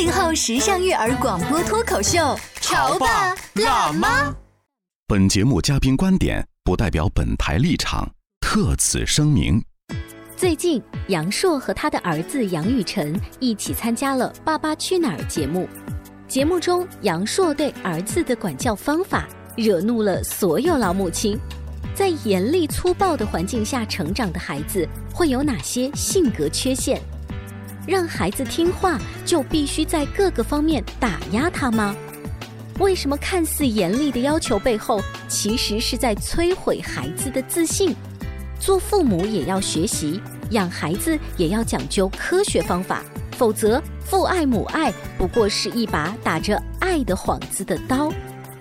八零后时尚育儿广播脱口秀，潮爸辣妈。本节目嘉宾观点不代表本台立场，特此声明。最近，杨烁和他的儿子杨雨晨一起参加了《爸爸去哪儿》节目。节目中，杨烁对儿子的管教方法惹怒了所有老母亲。在严厉粗暴的环境下成长的孩子会有哪些性格缺陷？让孩子听话就必须在各个方面打压他吗？为什么看似严厉的要求背后，其实是在摧毁孩子的自信？做父母也要学习，养孩子也要讲究科学方法，否则父爱母爱不过是一把打着爱的幌子的刀。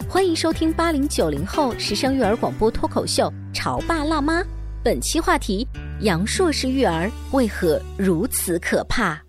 欢迎收听八零九零后时尚育儿广播脱口秀《潮爸辣妈》，本期话题：杨烁式育儿为何如此可怕？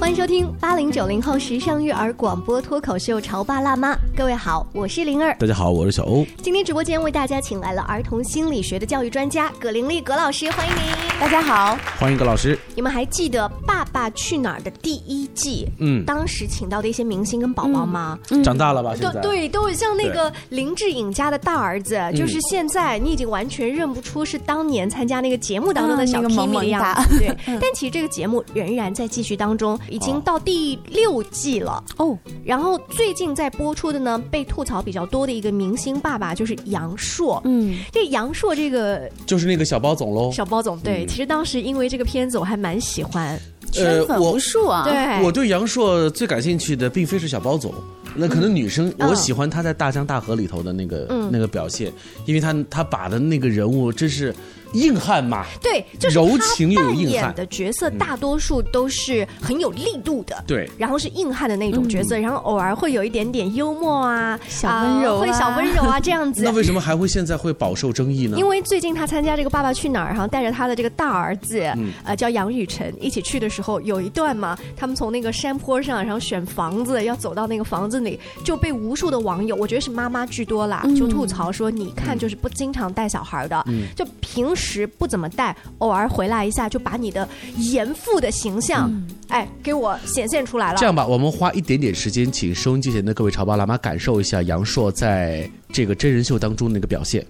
欢迎收听八零九零后时尚育儿广播脱口秀《潮爸辣妈》，各位好，我是灵儿。大家好，我是小欧。今天直播间为大家请来了儿童心理学的教育专家葛玲丽葛老师，欢迎您。大家好，欢迎葛老师。你们还记得《爸爸去哪儿》的第一季？嗯，当时请到的一些明星跟宝宝吗？长大了吧？现在对，都像那个林志颖家的大儿子，就是现在你已经完全认不出是当年参加那个节目当中的小 K 米的样子。对，但其实这个节目仍然在继续当中，已经到第六季了哦。然后最近在播出的呢，被吐槽比较多的一个明星爸爸就是杨烁。嗯，这杨烁这个就是那个小包总喽。小包总对，其实当时因为这个片子我还蛮喜欢，呃，我无数啊。对，我对杨烁最感兴趣的并非是小包总，那可能女生我喜欢他在《大江大河》里头的那个那个表现，因为他他把的那个人物真是。硬汉嘛，对，就是柔情又有硬汉。的角色，大多数都是很有力度的，对，然后是硬汉的那种角色，然后偶尔会有一点点幽默啊，小温柔，会小温柔啊 这样子。那为什么还会现在会饱受争议呢？因为最近他参加这个《爸爸去哪儿》，然后带着他的这个大儿子，呃，叫杨雨晨一起去的时候，有一段嘛，他们从那个山坡上，然后选房子，要走到那个房子里，就被无数的网友，我觉得是妈妈居多啦，就吐槽说，你看就是不经常带小孩的，就平时不怎么带，偶尔回来一下，就把你的严父的形象，哎，给我显现出来了。这样吧，我们花一点点时间，请收音机前的各位潮爸辣妈感受一下杨烁在这个真人秀当中那个表现。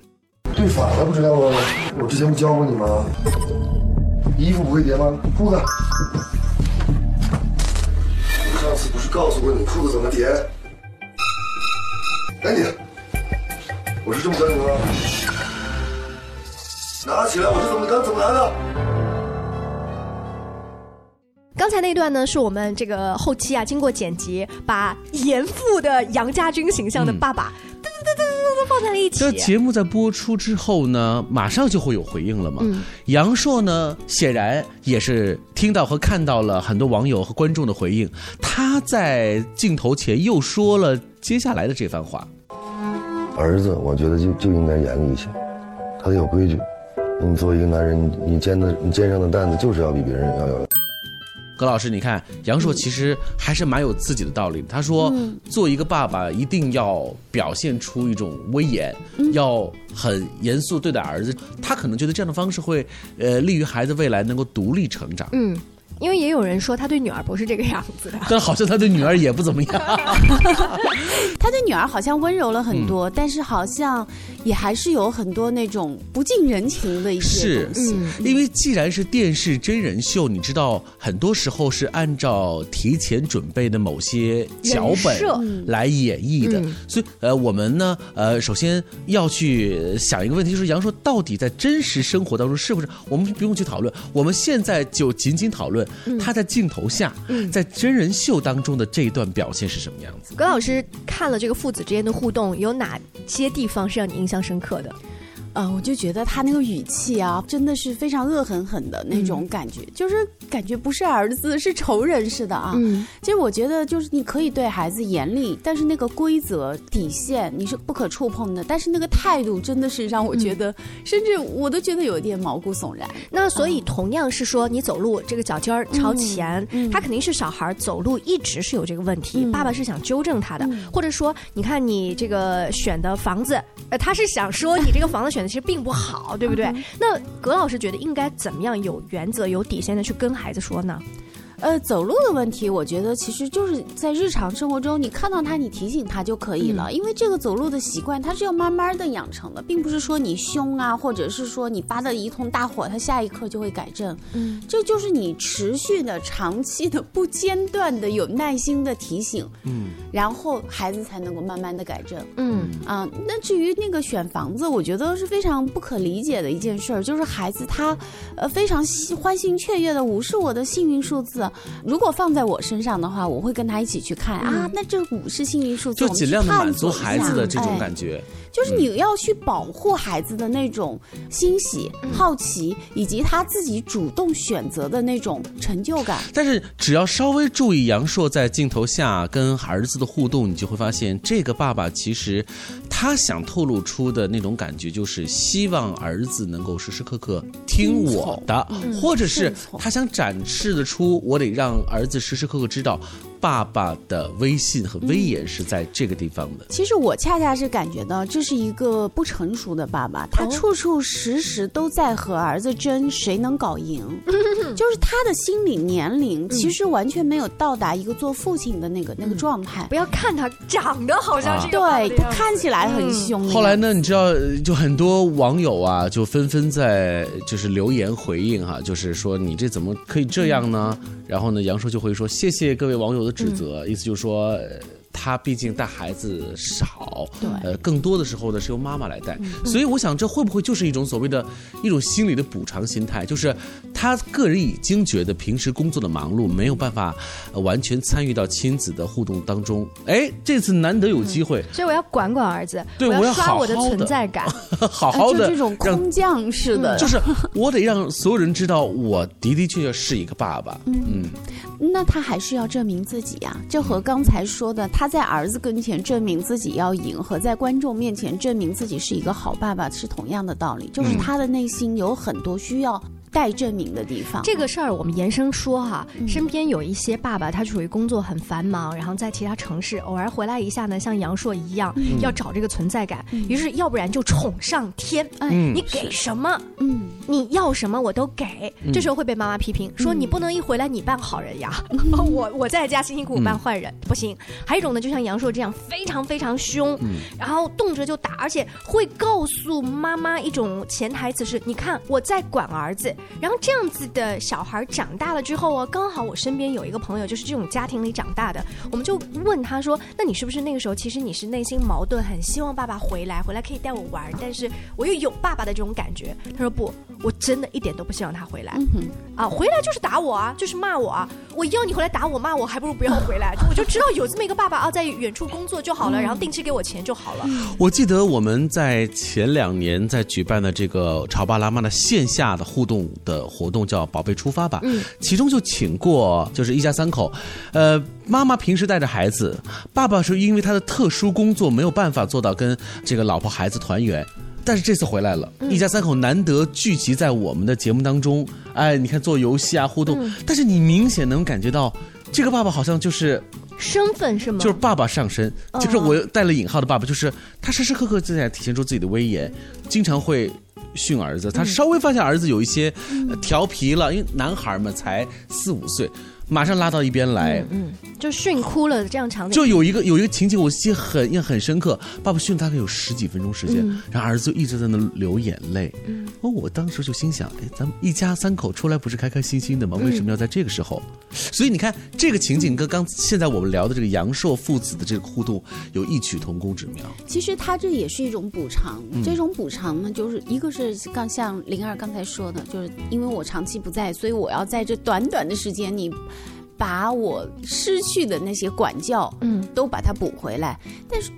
对反了不知道吗？我之前不教过你吗？衣服不会叠吗？裤子。上次不是告诉过你裤子怎么叠？赶紧，我是这么教你吗？拿起来，我是怎么刚怎么来的？刚才那段呢，是我们这个后期啊，经过剪辑，把严父的杨家军形象的爸爸，噔噔噔噔噔放在了一起。这节目在播出之后呢，马上就会有回应了嘛。杨烁呢，显然也是听到和看到了很多网友和观众的回应，他在镜头前又说了接下来的这番话：儿子，我觉得就就应该严厉一些，他得有规矩。你作为一个男人，你肩的你肩上的担子就是要比别人要要。葛老师，你看杨硕其实还是蛮有自己的道理。他说，做一个爸爸一定要表现出一种威严，要很严肃对待儿子。他可能觉得这样的方式会，呃，利于孩子未来能够独立成长。嗯。因为也有人说他对女儿不是这个样子的，但好像他对女儿也不怎么样。他对女儿好像温柔了很多，但是好像也还是有很多那种不近人情的一些东西。因为既然是电视真人秀，你知道很多时候是按照提前准备的某些脚本来演绎的，所以呃，我们呢呃，首先要去想一个问题，就是杨烁到底在真实生活当中是不是？我们不用去讨论，我们现在就仅仅讨论他在镜头下，在真人秀当中的这一段表现是什么样子。葛老师看了这个父子之间的互动，有哪些地方是让你印象深刻的？呃，我就觉得他那个语气啊，真的是非常恶狠狠的那种感觉，就是感觉不是儿子，是仇人似的啊。嗯，其实我觉得就是你可以对孩子严厉，但是那个规则底线你是不可触碰的。但是那个态度真的是让我觉得，甚至我都觉得有点毛骨悚然。那所以同样是说，你走路这个脚尖儿朝前，他肯定是小孩走路一直是有这个问题。爸爸是想纠正他的，或者说，你看你这个选的房子，呃，他是想说你这个房子选。其实并不好，对不对？那葛老师觉得应该怎么样有原则、有底线的去跟孩子说呢？呃，走路的问题，我觉得其实就是在日常生活中，你看到他，你提醒他就可以了。因为这个走路的习惯，他是要慢慢的养成的，并不是说你凶啊，或者是说你发的一通大火，他下一刻就会改正。嗯，这就是你持续的、长期的、不间断的、有耐心的提醒。嗯，然后孩子才能够慢慢的改正。嗯啊，那至于那个选房子，我觉得是非常不可理解的一件事儿，就是孩子他呃非常欢欣雀跃的无视我的幸运数字。如果放在我身上的话，我会跟他一起去看啊。那这五是幸运数字，就尽量的满足孩子的这种感觉。就是你要去保护孩子的那种欣喜、好奇，以及他自己主动选择的那种成就感。但是只要稍微注意杨烁在镜头下跟儿子的互动，你就会发现，这个爸爸其实他想透露出的那种感觉，就是希望儿子能够时时刻刻听我的，或者是他想展示的出，我得让儿子时时刻刻知道。爸爸的威信和威严是在这个地方的。其实我恰恰是感觉到这是一个不成熟的爸爸，他处处时时都在和儿子争谁能搞赢，就是他的心理年龄其实完全没有到达一个做父亲的那个那个状态。不要看他长得好像是对他看起来很凶。后来呢，你知道，就很多网友啊，就纷纷在就是留言回应哈，就是说你这怎么可以这样呢？然后呢，杨烁就会说谢谢各位网友的。指责，意思就是说。他毕竟带孩子少，对，呃，更多的时候呢是由妈妈来带，所以我想这会不会就是一种所谓的一种心理的补偿心态？就是他个人已经觉得平时工作的忙碌没有办法完全参与到亲子的互动当中，哎，这次难得有机会，所以我要管管儿子，对我要刷我的存在感，好好的就这种空降式的，就是我得让所有人知道我的的确确是一个爸爸，嗯，那他还是要证明自己呀，这和刚才说的。他在儿子跟前证明自己要赢，和在观众面前证明自己是一个好爸爸是同样的道理，就是他的内心有很多需要。待证明的地方，这个事儿我们延伸说哈，身边有一些爸爸，他属于工作很繁忙，然后在其他城市偶尔回来一下呢，像杨烁一样要找这个存在感，于是要不然就宠上天，你给什么，嗯，你要什么我都给，这时候会被妈妈批评说你不能一回来你扮好人呀，我我在家辛辛苦苦扮坏人不行。还有一种呢，就像杨烁这样非常非常凶，然后动辄就打，而且会告诉妈妈一种潜台词是：你看我在管儿子。然后这样子的小孩长大了之后啊，刚好我身边有一个朋友就是这种家庭里长大的，我们就问他说：“那你是不是那个时候其实你是内心矛盾，很希望爸爸回来，回来可以带我玩，但是我又有爸爸的这种感觉？”他说：“不，我真的一点都不希望他回来。啊，回来就是打我啊，就是骂我啊！我要你回来打我骂我，还不如不要回来。我就知道有这么一个爸爸啊，在远处工作就好了，然后定期给我钱就好了。”我记得我们在前两年在举办的这个潮爸辣妈的线下的互动。的活动叫“宝贝出发吧”，嗯，其中就请过就是一家三口，呃，妈妈平时带着孩子，爸爸是因为他的特殊工作没有办法做到跟这个老婆孩子团圆，但是这次回来了，一家三口难得聚集在我们的节目当中，哎，你看做游戏啊互动，但是你明显能感觉到这个爸爸好像就是身份是吗？就是爸爸上身，就是我带了引号的爸爸，就是他时时刻刻在体现出自己的威严，经常会。训儿子，他稍微发现儿子有一些调皮了，因为男孩嘛才四五岁。马上拉到一边来，嗯，就训哭了这样场景。就有一个有一个情景，我记得很印象很深刻。爸爸训大概有十几分钟时间，然后儿子就一直在那流眼泪。哦，我当时就心想，哎，咱们一家三口出来不是开开心心的吗？为什么要在这个时候？所以你看，这个情景跟刚现在我们聊的这个杨烁父子的这个互动有异曲同工之妙。其实他这也是一种补偿，这种补偿呢，就是一个是刚像灵儿刚才说的，就是因为我长期不在，所以我要在这短短的时间里。把我失去的那些管教，嗯，都把它补回来。但是，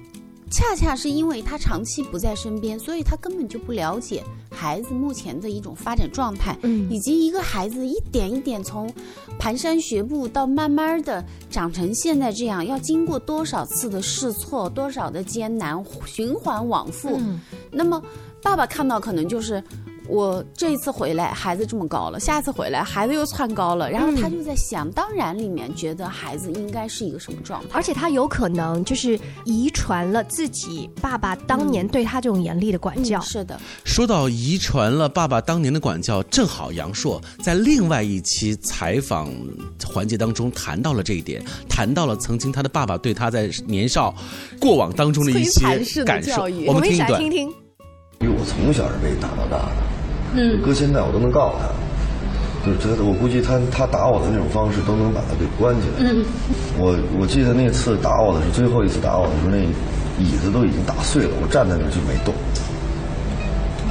恰恰是因为他长期不在身边，所以他根本就不了解孩子目前的一种发展状态，嗯，以及一个孩子一点一点从蹒跚学步到慢慢的长成现在这样，要经过多少次的试错，多少的艰难，循环往复。那么，爸爸看到可能就是。我这一次回来，孩子这么高了；下一次回来，孩子又窜高了。然后他就在想当然里面，觉得孩子应该是一个什么状态？而且他有可能就是遗传了自己爸爸当年对他这种严厉的管教。是的。说到遗传了爸爸当年的管教，正好杨烁在另外一期采访环节当中谈到了这一点，谈到了曾经他的爸爸对他在年少过往当中的一些感受。我们听一听听。因为我从小是被打到大的。嗯，搁现在我都能告诉他，就是他，我估计他他打我的那种方式都能把他给关起来。嗯，我我记得那次打我的是最后一次打我的时候，那椅子都已经打碎了，我站在那就没动。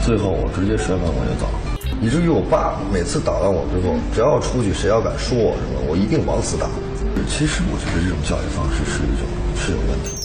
最后我直接摔门我就走，以至于我爸每次打完我之后，只要出去谁要敢说我什么，我一定往死打。其实我觉得这种教育方式是一种是有问题，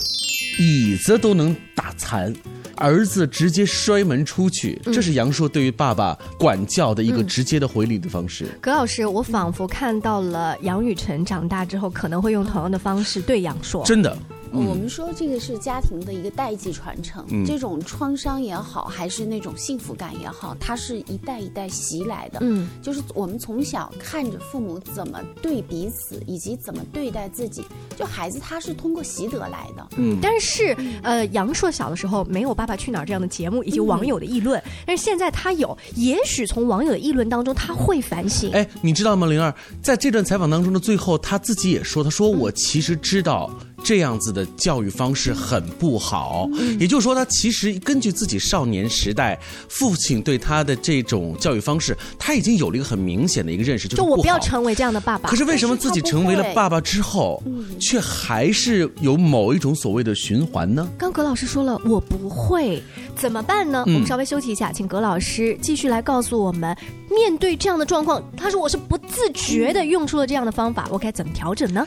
椅子都能打残。儿子直接摔门出去，这是杨烁对于爸爸管教的一个直接的回礼的方式。葛老师，我仿佛看到了杨雨晨长大之后可能会用同样的方式对杨烁。真的。我们说这个是家庭的一个代际传承，这种创伤也好，还是那种幸福感也好，它是一代一代袭来的。嗯，就是我们从小看着父母怎么对彼此，以及怎么对待自己，就孩子他是通过习得来的。嗯，但是呃，杨烁小的时候没有《爸爸去哪儿》这样的节目以及网友的议论，但是现在他有，也许从网友的议论当中他会反省。哎，你知道吗，灵儿，在这段采访当中的最后，他自己也说，他说我其实知道。这样子的教育方式很不好，也就是说，他其实根据自己少年时代父亲对他的这种教育方式，他已经有了一个很明显的一个认识，就是我不要成为这样的爸爸。可是为什么自己成为了爸爸之后，却还是有某一种所谓的循环呢？刚葛老师说了，我不会，怎么办呢？我们稍微休息一下，请葛老师继续来告诉我们，面对这样的状况，他说我是不自觉的用出了这样的方法，我该怎么调整呢？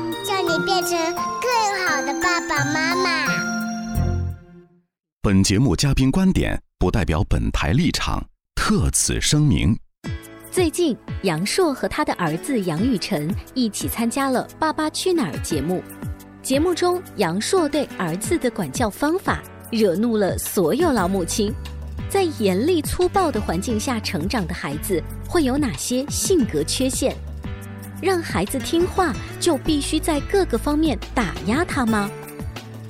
你变成更好的爸爸妈妈。本节目嘉宾观点不代表本台立场，特此声明。最近，杨烁和他的儿子杨雨辰一起参加了《爸爸去哪儿》节目。节目中，杨烁对儿子的管教方法惹怒了所有老母亲。在严厉粗暴的环境下成长的孩子会有哪些性格缺陷？让孩子听话，就必须在各个方面打压他吗？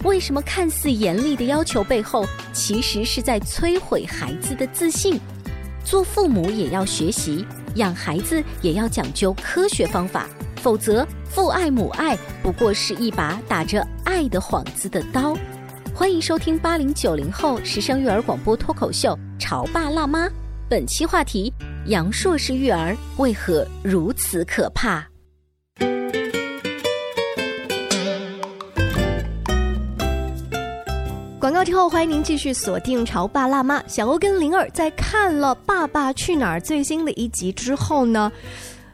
为什么看似严厉的要求背后，其实是在摧毁孩子的自信？做父母也要学习，养孩子也要讲究科学方法，否则父爱母爱不过是一把打着爱的幌子的刀。欢迎收听八零九零后时尚育儿广播脱口秀《潮爸辣妈》，本期话题。阳朔式育儿为何如此可怕？广告之后，欢迎您继续锁定《潮爸辣妈》。小欧跟灵儿在看了《爸爸去哪儿》最新的一集之后呢，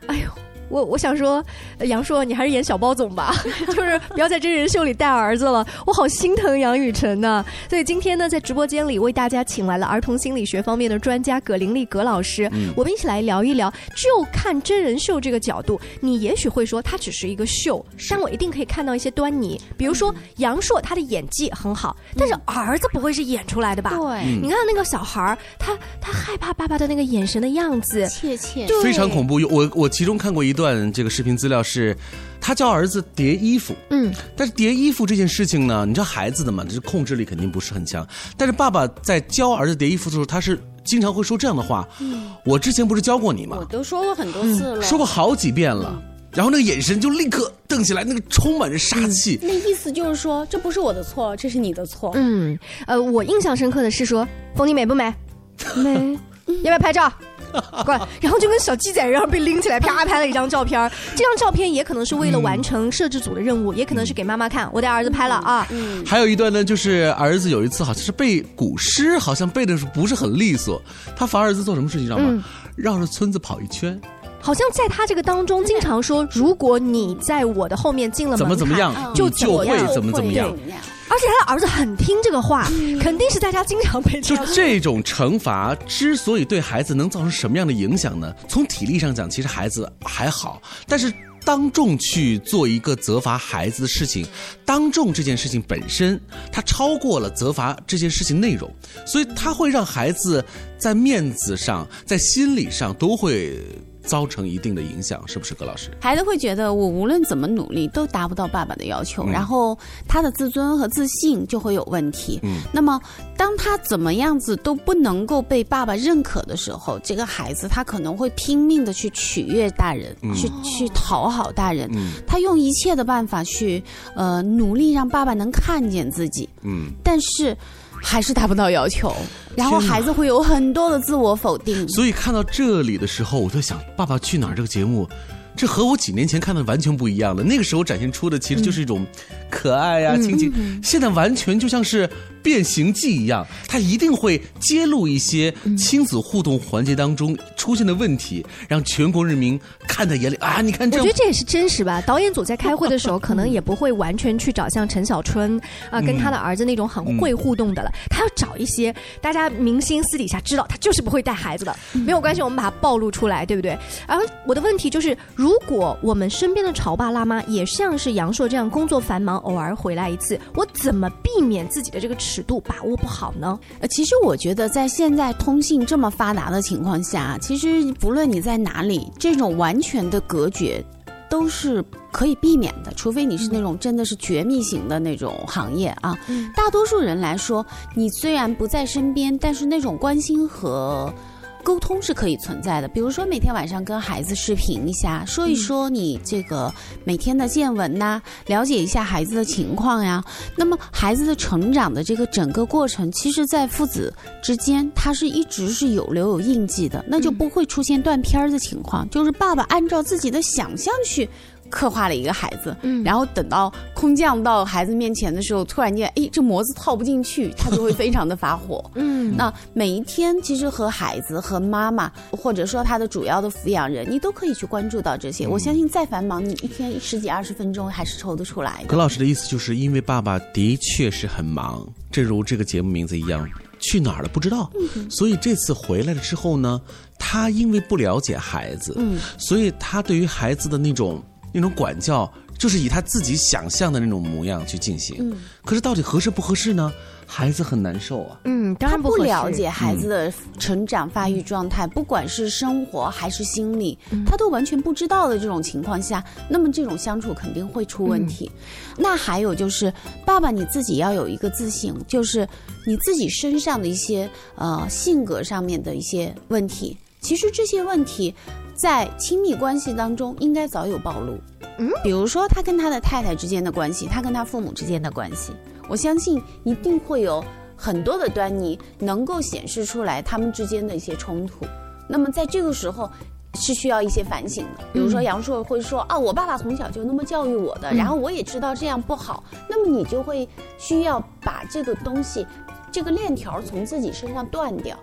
哎呦。我我想说，杨烁，你还是演小包总吧，就是不要在真人秀里带儿子了。我好心疼杨雨晨呐。所以今天呢，在直播间里为大家请来了儿童心理学方面的专家葛玲丽葛老师，我们一起来聊一聊。就看真人秀这个角度，你也许会说它只是一个秀，但我一定可以看到一些端倪。比如说杨烁他的演技很好，但是儿子不会是演出来的吧？对，你看那个小孩儿，他他害怕爸爸的那个眼神的样子，切切，非常恐怖。我我其中看过一。段这个视频资料是，他教儿子叠衣服，嗯，但是叠衣服这件事情呢，你知道孩子的嘛，这控制力肯定不是很强。但是爸爸在教儿子叠衣服的时候，他是经常会说这样的话：“嗯我之前不是教过你吗？我都说过很多次了，说过好几遍了。”然后那个眼神就立刻瞪起来，那个充满着杀气。那意思就是说，这不是我的错，这是你的错。嗯，呃，我印象深刻的是说，风景美不美？美，要不要拍照？乖，然后就跟小鸡仔一样被拎起来，啪拍了一张照片。这张照片也可能是为了完成摄制组的任务，也可能是给妈妈看。我带儿子拍了啊。嗯。还有一段呢，就是儿子有一次好像是背古诗，好像背的是不是很利索。他罚儿子做什么事情，知道吗？绕着村子跑一圈。好像在他这个当中，经常说，如果你在我的后面进了怎么怎么样，就就会怎么怎么样。而且他的儿子很听这个话，肯定是在家经常被就这种惩罚之所以对孩子能造成什么样的影响呢？从体力上讲，其实孩子还好，但是当众去做一个责罚孩子的事情，当众这件事情本身，它超过了责罚这件事情内容，所以它会让孩子在面子上、在心理上都会。造成一定的影响，是不是葛老师？孩子会觉得我无论怎么努力都达不到爸爸的要求，然后他的自尊和自信就会有问题。嗯，那么当他怎么样子都不能够被爸爸认可的时候，这个孩子他可能会拼命的去取悦大人，去去讨好大人。嗯，他用一切的办法去呃努力让爸爸能看见自己。嗯，但是。还是达不到要求，然后孩子会有很多的自我否定。所以看到这里的时候，我在想，《爸爸去哪儿》这个节目。这和我几年前看的完全不一样了。那个时候展现出的其实就是一种可爱呀、亲情，现在完全就像是变形记一样，它一定会揭露一些亲子互动环节当中出现的问题，让全国人民看在眼里啊！你看，我觉得这也是真实吧。导演组在开会的时候，可能也不会完全去找像陈小春啊，跟他的儿子那种很会互动的了。他要找一些大家明星私底下知道他就是不会带孩子的，没有关系，我们把它暴露出来，对不对？而我的问题就是。如果我们身边的潮爸辣妈也像是杨烁这样工作繁忙，偶尔回来一次，我怎么避免自己的这个尺度把握不好呢？呃，其实我觉得在现在通信这么发达的情况下，其实不论你在哪里，这种完全的隔绝都是可以避免的，除非你是那种真的是绝密型的那种行业啊。大多数人来说，你虽然不在身边，但是那种关心和。沟通是可以存在的，比如说每天晚上跟孩子视频一下，说一说你这个每天的见闻呐，了解一下孩子的情况呀。那么孩子的成长的这个整个过程，其实，在父子之间，他是一直是有留有印记的，那就不会出现断片儿的情况。就是爸爸按照自己的想象去。刻画了一个孩子，然后等到空降到孩子面前的时候，突然间，哎，这模子套不进去，他就会非常的发火。嗯，那每一天其实和孩子、和妈妈，或者说他的主要的抚养人，你都可以去关注到这些。我相信再繁忙，你一天十几二十分钟还是抽得出来的。葛老师的意思就是因为爸爸的确是很忙，正如这个节目名字一样，去哪儿了不知道，所以这次回来了之后呢，他因为不了解孩子，嗯，所以他对于孩子的那种。那种管教就是以他自己想象的那种模样去进行，嗯，可是到底合适不合适呢？孩子很难受啊。嗯，当然不了解孩子的成长发育状态，不管是生活还是心理，他都完全不知道的这种情况下，那么这种相处肯定会出问题。那还有就是，爸爸你自己要有一个自信，就是你自己身上的一些呃性格上面的一些问题，其实这些问题。在亲密关系当中，应该早有暴露。嗯，比如说他跟他的太太之间的关系，他跟他父母之间的关系，我相信一定会有很多的端倪能够显示出来他们之间的一些冲突。那么在这个时候。是需要一些反省的，比如说杨硕会说啊，我爸爸从小就那么教育我的，然后我也知道这样不好，那么你就会需要把这个东西，这个链条从自己身上断掉。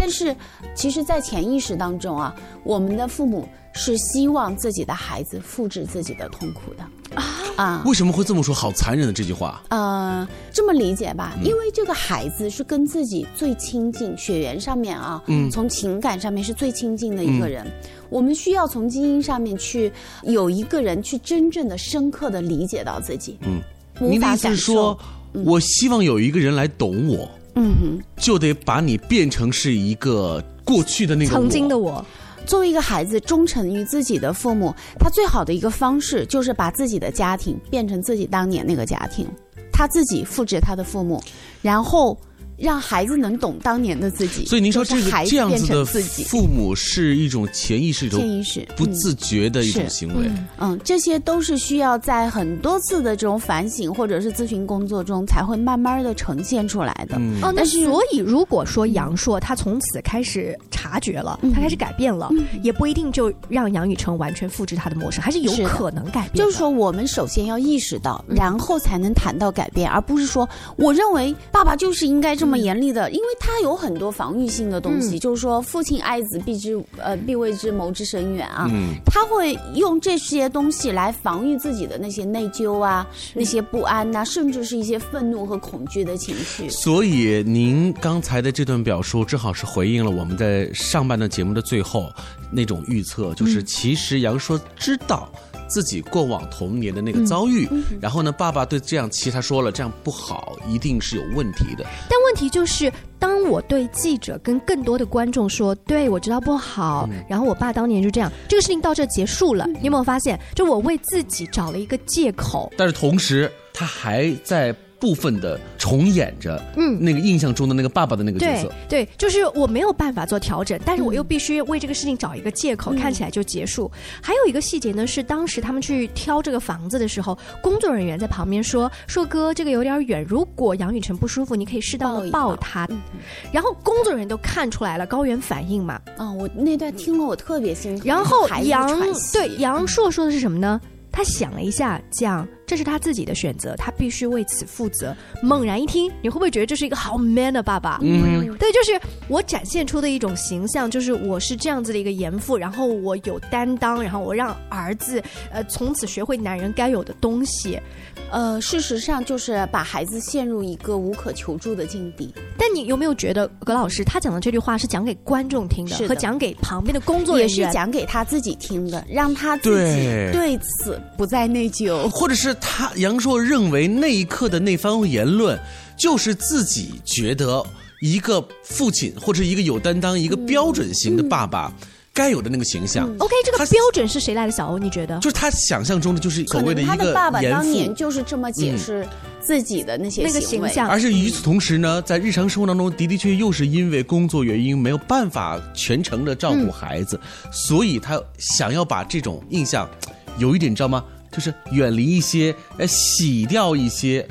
但是，其实，在潜意识当中啊，我们的父母是希望自己的孩子复制自己的痛苦的啊。为什么会这么说？好残忍的这句话。呃，这么理解吧，因为这个孩子是跟自己最亲近，血缘上面啊，嗯，从情感上面是最亲近的一个人。我们需要从基因上面去有一个人去真正的、深刻的理解到自己。嗯，您的意思是说，我希望有一个人来懂我。嗯哼，就得把你变成是一个过去的那个曾经的我。作为一个孩子，忠诚于自己的父母，他最好的一个方式就是把自己的家庭变成自己当年那个家庭，他自己复制他的父母，然后。让孩子能懂当年的自己，所以您说这个这样子的父母是一种潜意识、潜意识不自觉的一种行为。嗯，这些都是需要在很多次的这种反省或者是咨询工作中才会慢慢的呈现出来的。哦，那所以如果说杨硕他从此开始察觉了，他开始改变了，也不一定就让杨雨成完全复制他的模式，还是有可能改变。就是说，我们首先要意识到，然后才能谈到改变，而不是说我认为爸爸就是应该这么。这么严厉的，因为他有很多防御性的东西，就是说父亲爱子必之呃必为之谋之深远啊，他会用这些东西来防御自己的那些内疚啊、那些不安呐，甚至是一些愤怒和恐惧的情绪。所以您刚才的这段表述，正好是回应了我们在上半段节目的最后那种预测，就是其实杨说知道。自己过往童年的那个遭遇，然后呢，爸爸对这样其实他说了，这样不好，一定是有问题的。但问题就是，当我对记者跟更多的观众说，对我知道不好，然后我爸当年就这样，这个事情到这结束了。你有没有发现，就我为自己找了一个借口？但是同时，他还在。部分的重演着，嗯，那个印象中的那个爸爸的那个角色，对，就是我没有办法做调整，但是我又必须为这个事情找一个借口，看起来就结束。还有一个细节呢，是当时他们去挑这个房子的时候，工作人员在旁边说：“硕哥，这个有点远，如果杨雨辰不舒服，你可以适当的抱他。”然后工作人员都看出来了高原反应嘛，啊，我那段听了我特别心疼。然后杨对杨硕说的是什么呢？他想了一下，讲这是他自己的选择，他必须为此负责。猛然一听，你会不会觉得这是一个好 man 的爸爸？嗯，对，就是我展现出的一种形象，就是我是这样子的一个严父，然后我有担当，然后我让儿子呃从此学会男人该有的东西。呃，事实上就是把孩子陷入一个无可求助的境地。但你有没有觉得葛老师他讲的这句话是讲给观众听的，和讲给旁边的工作人员，也是讲给他自己听的，让他自己对此不再内疚，或者是他杨硕认为那一刻的那番言论，就是自己觉得一个父亲或者一个有担当、一个标准型的爸爸。该有的那个形象。OK，这个标准是谁来的？小欧，你觉得？就是他想象中的，就是所谓的一个他的爸爸当年就是这么解释自己的那些那个形象。而且与此同时呢，在日常生活当中的的确又是因为工作原因没有办法全程的照顾孩子，所以他想要把这种印象有一点，你知道吗？就是远离一些，呃，洗掉一些。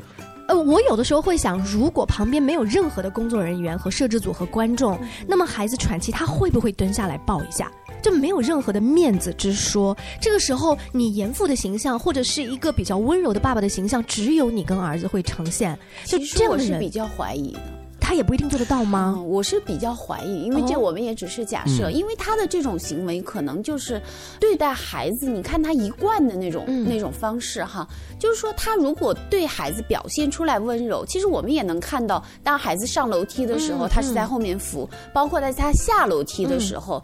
呃，我有的时候会想，如果旁边没有任何的工作人员和摄制组和观众，那么孩子喘气，他会不会蹲下来抱一下？就没有任何的面子之说。这个时候，你严父的形象，或者是一个比较温柔的爸爸的形象，只有你跟儿子会呈现。就这样的人，比较怀疑的。他也不一定做得到吗？我是比较怀疑，因为这我们也只是假设，因为他的这种行为可能就是对待孩子，你看他一贯的那种那种方式哈，就是说他如果对孩子表现出来温柔，其实我们也能看到，当孩子上楼梯的时候，他是在后面扶，包括在他下楼梯的时候。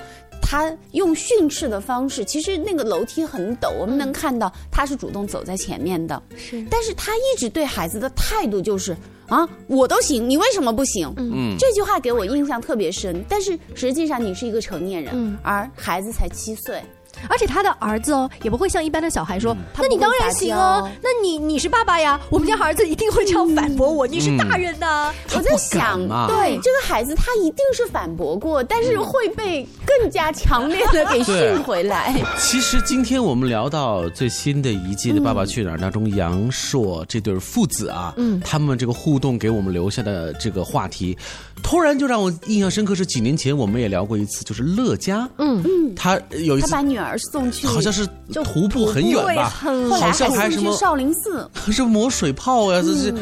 他用训斥的方式，其实那个楼梯很陡，我们能看到他是主动走在前面的。是，但是他一直对孩子的态度就是啊，我都行，你为什么不行？嗯，这句话给我印象特别深。但是实际上你是一个成年人，而孩子才七岁。而且他的儿子哦，也不会像一般的小孩说：“那你当然行哦，那你你是爸爸呀。”我们家儿子一定会这样反驳我：“你是大人呐。”我在想，对这个孩子，他一定是反驳过，但是会被更加强烈的给训回来。其实今天我们聊到最新的一季的《爸爸去哪儿》当中，杨烁这对父子啊，嗯，他们这个互动给我们留下的这个话题。突然就让我印象深刻，是几年前我们也聊过一次，就是乐嘉，嗯嗯，他有一次他把女儿送去，好像是徒步很远吧，好像还什么少林寺，是抹水泡呀，这是，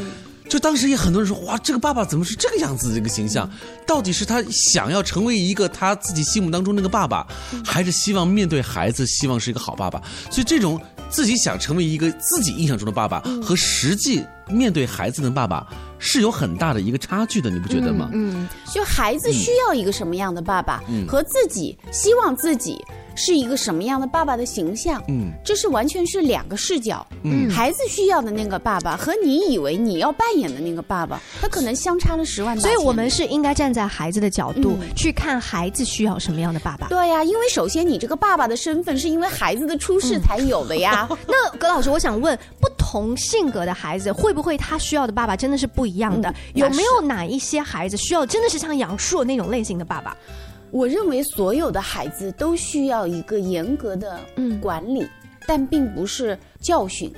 就当时也很多人说，哇，这个爸爸怎么是这个样子？这个形象，到底是他想要成为一个他自己心目当中那个爸爸，还是希望面对孩子，希望是一个好爸爸？所以这种自己想成为一个自己印象中的爸爸和实际面对孩子的爸爸。是有很大的一个差距的，你不觉得吗？嗯，就孩子需要一个什么样的爸爸，和自己希望自己是一个什么样的爸爸的形象，嗯，这是完全是两个视角。嗯，孩子需要的那个爸爸和你以为你要扮演的那个爸爸，他可能相差了十万。所以我们是应该站在孩子的角度去看孩子需要什么样的爸爸。对呀，因为首先你这个爸爸的身份是因为孩子的出世才有的呀。那葛老师，我想问，不同性格的孩子会不会他需要的爸爸真的是不一？一样的，有没有哪一些孩子需要真的是像杨烁那种类型的爸爸？我认为所有的孩子都需要一个严格的管理，但并不是教训。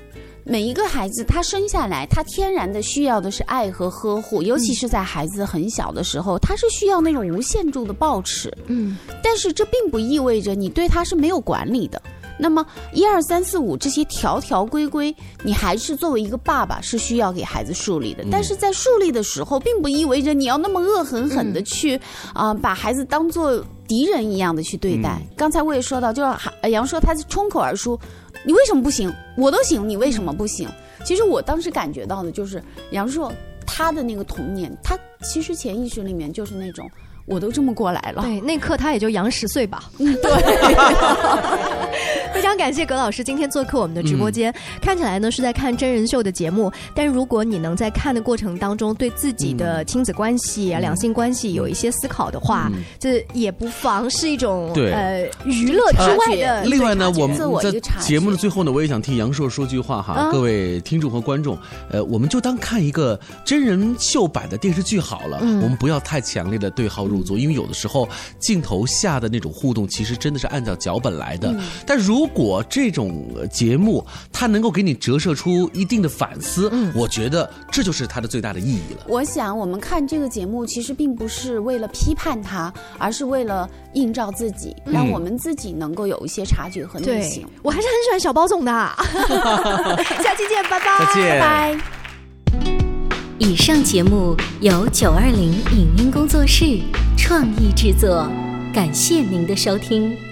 每一个孩子他生下来，他天然的需要的是爱和呵护，尤其是在孩子很小的时候，他是需要那种无限度的抱持。嗯，但是这并不意味着你对他是没有管理的。那么，一二三四五这些条条规规，你还是作为一个爸爸是需要给孩子树立的。但是在树立的时候，并不意味着你要那么恶狠狠的去啊，把孩子当做敌人一样的去对待。刚才我也说到，就是杨说他冲口而出，你为什么不行？我都行，你为什么不行？其实我当时感觉到的就是杨烁他的那个童年，他其实潜意识里面就是那种。我都这么过来了，对，那刻他也就杨十岁吧。嗯，对。非常感谢葛老师今天做客我们的直播间。看起来呢是在看真人秀的节目，但如果你能在看的过程当中对自己的亲子关系、两性关系有一些思考的话，这也不妨是一种呃娱乐之外的。另外呢，我们在节目的最后呢，我也想替杨硕说句话哈，各位听众和观众，呃，我们就当看一个真人秀版的电视剧好了，我们不要太强烈的对号入。入座，因为有的时候镜头下的那种互动，其实真的是按照脚本来的。但如果这种节目它能够给你折射出一定的反思，我觉得这就是它的最大的意义了。我想，我们看这个节目，其实并不是为了批判它，而是为了映照自己，让我们自己能够有一些察觉和内省。我还是很喜欢小包总的。下期见，拜拜，再见，拜拜。以上节目由九二零影音工作室。创意制作，感谢您的收听。